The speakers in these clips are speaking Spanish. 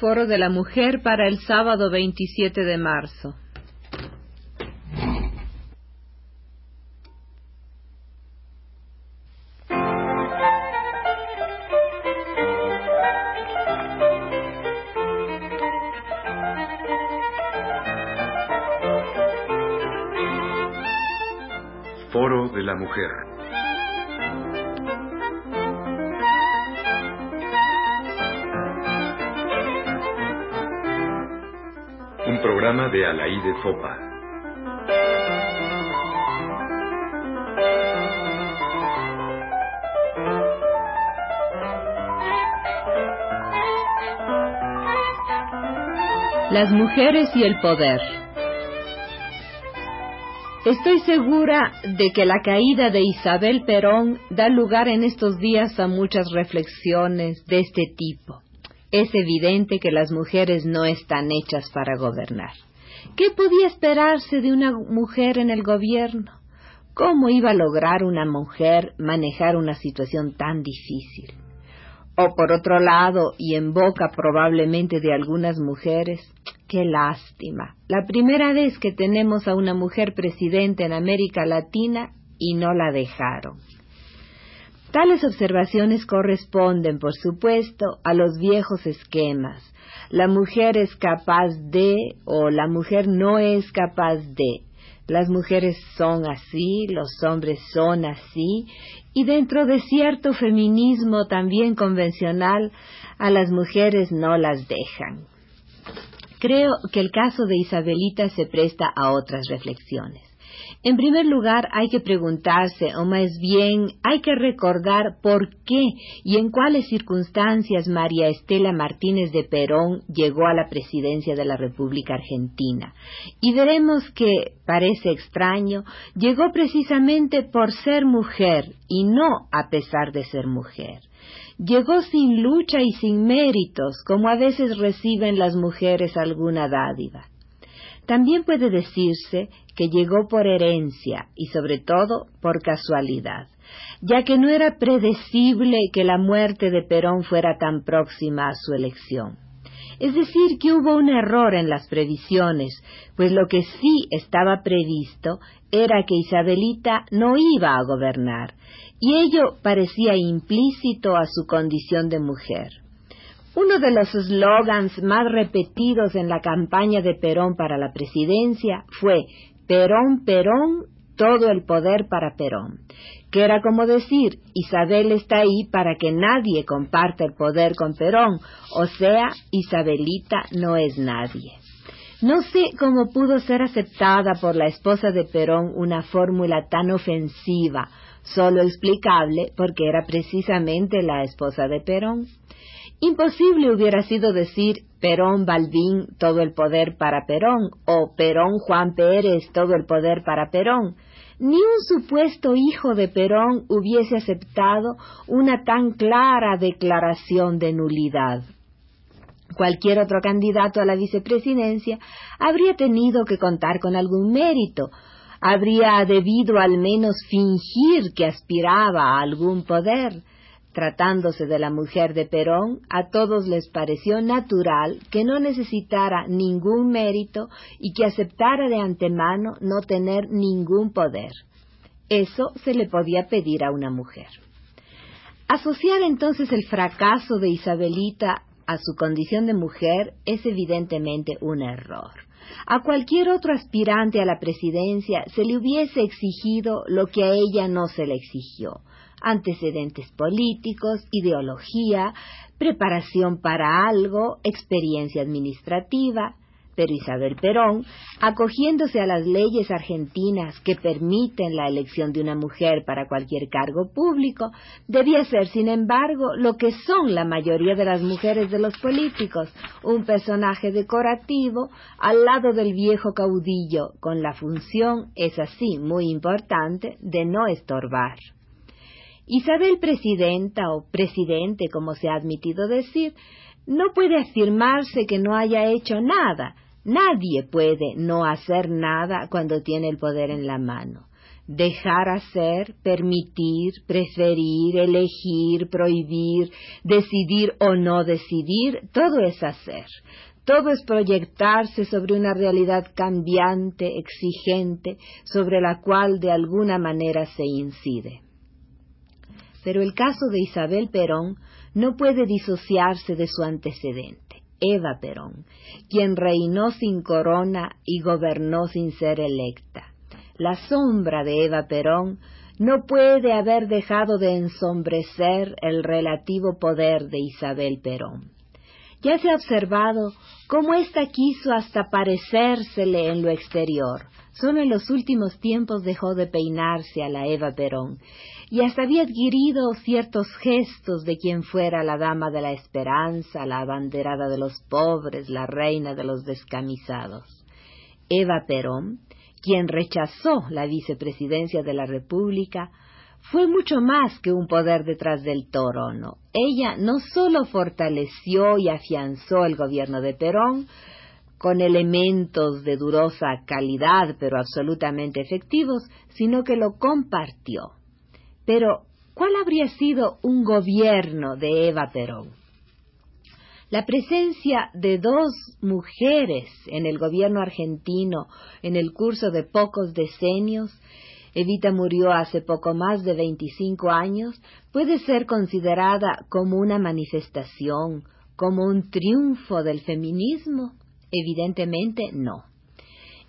Foro de la Mujer para el sábado 27 de marzo. Foro de la Mujer. Programa de Alaí de Fopa. Las mujeres y el poder. Estoy segura de que la caída de Isabel Perón da lugar en estos días a muchas reflexiones de este tipo. Es evidente que las mujeres no están hechas para gobernar. ¿Qué podía esperarse de una mujer en el gobierno? ¿Cómo iba a lograr una mujer manejar una situación tan difícil? O por otro lado, y en boca probablemente de algunas mujeres, qué lástima. La primera vez que tenemos a una mujer presidente en América Latina y no la dejaron. Tales observaciones corresponden, por supuesto, a los viejos esquemas. La mujer es capaz de o la mujer no es capaz de. Las mujeres son así, los hombres son así, y dentro de cierto feminismo también convencional, a las mujeres no las dejan. Creo que el caso de Isabelita se presta a otras reflexiones. En primer lugar, hay que preguntarse, o más bien hay que recordar por qué y en cuáles circunstancias María Estela Martínez de Perón llegó a la presidencia de la República Argentina. Y veremos que, parece extraño, llegó precisamente por ser mujer y no a pesar de ser mujer. Llegó sin lucha y sin méritos, como a veces reciben las mujeres alguna dádiva. También puede decirse que llegó por herencia y sobre todo por casualidad, ya que no era predecible que la muerte de Perón fuera tan próxima a su elección. Es decir, que hubo un error en las previsiones, pues lo que sí estaba previsto era que Isabelita no iba a gobernar, y ello parecía implícito a su condición de mujer. Uno de los slogans más repetidos en la campaña de Perón para la presidencia fue Perón, Perón, todo el poder para Perón, que era como decir, Isabel está ahí para que nadie comparta el poder con Perón, o sea, Isabelita no es nadie. No sé cómo pudo ser aceptada por la esposa de Perón una fórmula tan ofensiva, solo explicable porque era precisamente la esposa de Perón. Imposible hubiera sido decir Perón Balbín todo el poder para Perón o Perón Juan Pérez todo el poder para Perón. Ni un supuesto hijo de Perón hubiese aceptado una tan clara declaración de nulidad. Cualquier otro candidato a la vicepresidencia habría tenido que contar con algún mérito, habría debido al menos fingir que aspiraba a algún poder. Tratándose de la mujer de Perón, a todos les pareció natural que no necesitara ningún mérito y que aceptara de antemano no tener ningún poder. Eso se le podía pedir a una mujer. Asociar entonces el fracaso de Isabelita a su condición de mujer es evidentemente un error. A cualquier otro aspirante a la presidencia se le hubiese exigido lo que a ella no se le exigió antecedentes políticos, ideología, preparación para algo, experiencia administrativa, pero Isabel Perón, acogiéndose a las leyes argentinas que permiten la elección de una mujer para cualquier cargo público, debía ser, sin embargo, lo que son la mayoría de las mujeres de los políticos, un personaje decorativo al lado del viejo caudillo, con la función, es así, muy importante, de no estorbar. Isabel presidenta o presidente, como se ha admitido decir, no puede afirmarse que no haya hecho nada, Nadie puede no hacer nada cuando tiene el poder en la mano. Dejar hacer, permitir, preferir, elegir, prohibir, decidir o no decidir, todo es hacer. Todo es proyectarse sobre una realidad cambiante, exigente, sobre la cual de alguna manera se incide. Pero el caso de Isabel Perón no puede disociarse de su antecedente, Eva Perón, quien reinó sin corona y gobernó sin ser electa. La sombra de Eva Perón no puede haber dejado de ensombrecer el relativo poder de Isabel Perón. Ya se ha observado cómo ésta quiso hasta parecérsele en lo exterior. Solo en los últimos tiempos dejó de peinarse a la Eva Perón y hasta había adquirido ciertos gestos de quien fuera la dama de la esperanza, la abanderada de los pobres, la reina de los descamisados. Eva Perón, quien rechazó la vicepresidencia de la República, fue mucho más que un poder detrás del trono. Ella no sólo fortaleció y afianzó el gobierno de Perón, con elementos de durosa calidad pero absolutamente efectivos, sino que lo compartió. Pero, ¿cuál habría sido un gobierno de Eva Perón? La presencia de dos mujeres en el gobierno argentino en el curso de pocos decenios Evita murió hace poco más de 25 años, puede ser considerada como una manifestación, como un triunfo del feminismo? Evidentemente no.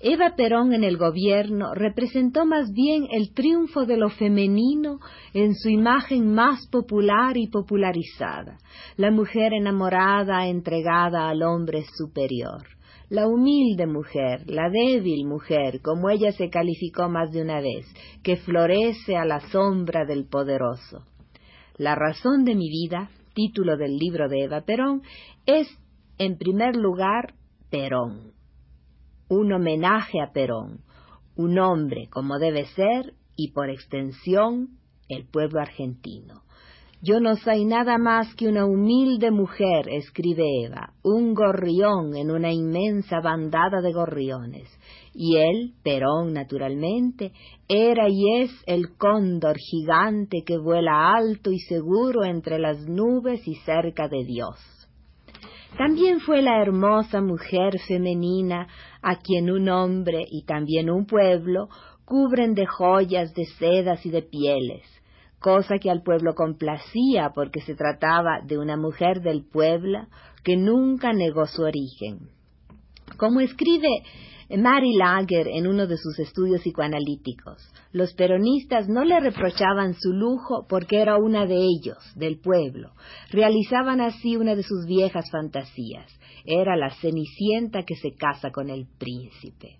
Eva Perón en el gobierno representó más bien el triunfo de lo femenino en su imagen más popular y popularizada, la mujer enamorada, entregada al hombre superior la humilde mujer, la débil mujer, como ella se calificó más de una vez, que florece a la sombra del poderoso. La razón de mi vida, título del libro de Eva Perón, es, en primer lugar, Perón. Un homenaje a Perón, un hombre como debe ser y por extensión el pueblo argentino. Yo no soy nada más que una humilde mujer, escribe Eva, un gorrión en una inmensa bandada de gorriones. Y él, Perón naturalmente, era y es el cóndor gigante que vuela alto y seguro entre las nubes y cerca de Dios. También fue la hermosa mujer femenina a quien un hombre y también un pueblo cubren de joyas, de sedas y de pieles cosa que al pueblo complacía porque se trataba de una mujer del pueblo que nunca negó su origen. Como escribe Mary Lager en uno de sus estudios psicoanalíticos, los peronistas no le reprochaban su lujo porque era una de ellos, del pueblo. Realizaban así una de sus viejas fantasías. Era la cenicienta que se casa con el príncipe.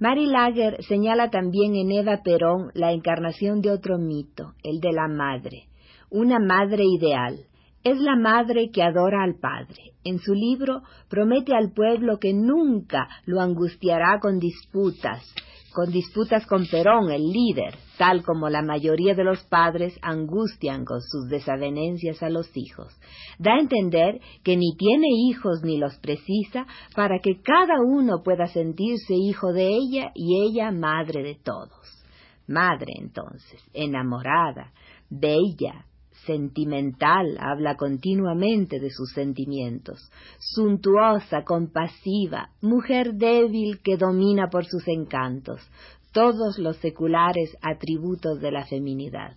Mary Lager señala también en Eva Perón la encarnación de otro mito, el de la madre, una madre ideal. Es la madre que adora al padre. En su libro promete al pueblo que nunca lo angustiará con disputas, con disputas con Perón, el líder, tal como la mayoría de los padres angustian con sus desavenencias a los hijos. Da a entender que ni tiene hijos ni los precisa para que cada uno pueda sentirse hijo de ella y ella madre de todos. Madre entonces, enamorada, bella, sentimental, habla continuamente de sus sentimientos, suntuosa, compasiva, mujer débil que domina por sus encantos, todos los seculares atributos de la feminidad.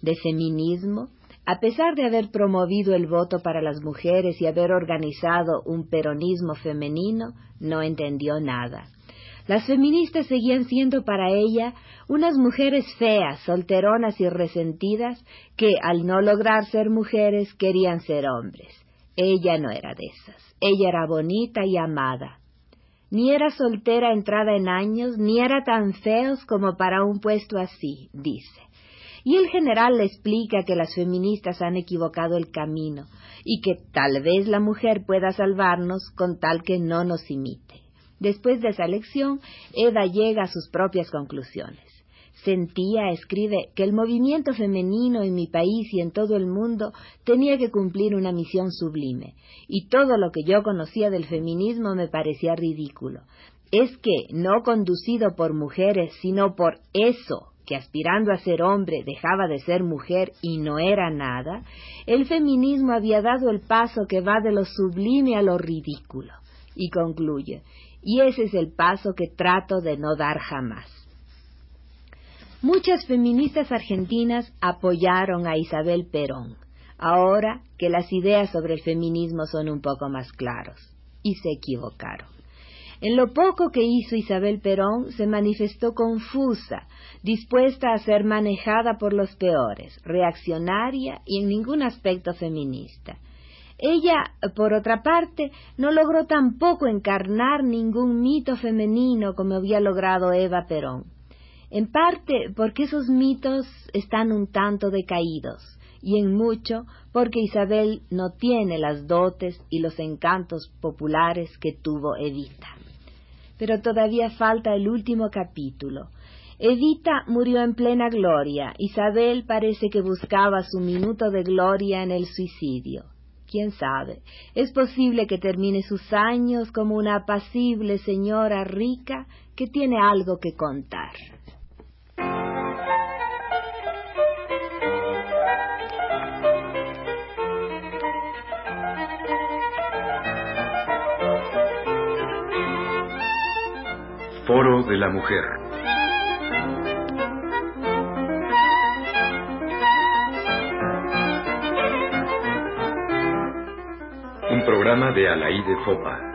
De feminismo, a pesar de haber promovido el voto para las mujeres y haber organizado un peronismo femenino, no entendió nada. Las feministas seguían siendo para ella unas mujeres feas, solteronas y resentidas que, al no lograr ser mujeres, querían ser hombres. Ella no era de esas. Ella era bonita y amada. Ni era soltera entrada en años, ni era tan feos como para un puesto así, dice. Y el general le explica que las feministas han equivocado el camino y que tal vez la mujer pueda salvarnos con tal que no nos imite. Después de esa lección, Eva llega a sus propias conclusiones. Sentía, escribe, que el movimiento femenino en mi país y en todo el mundo tenía que cumplir una misión sublime, y todo lo que yo conocía del feminismo me parecía ridículo. Es que, no conducido por mujeres, sino por eso que aspirando a ser hombre dejaba de ser mujer y no era nada, el feminismo había dado el paso que va de lo sublime a lo ridículo. Y concluye, y ese es el paso que trato de no dar jamás. Muchas feministas argentinas apoyaron a Isabel Perón, ahora que las ideas sobre el feminismo son un poco más claros, y se equivocaron. En lo poco que hizo Isabel Perón se manifestó confusa, dispuesta a ser manejada por los peores, reaccionaria y en ningún aspecto feminista. Ella, por otra parte, no logró tampoco encarnar ningún mito femenino como había logrado Eva Perón. En parte porque esos mitos están un tanto decaídos, y en mucho porque Isabel no tiene las dotes y los encantos populares que tuvo Evita pero todavía falta el último capítulo. Evita murió en plena gloria. Isabel parece que buscaba su minuto de gloria en el suicidio. Quién sabe, es posible que termine sus años como una apacible señora rica que tiene algo que contar. Foro de la Mujer. Programa de Alaí de Fopa.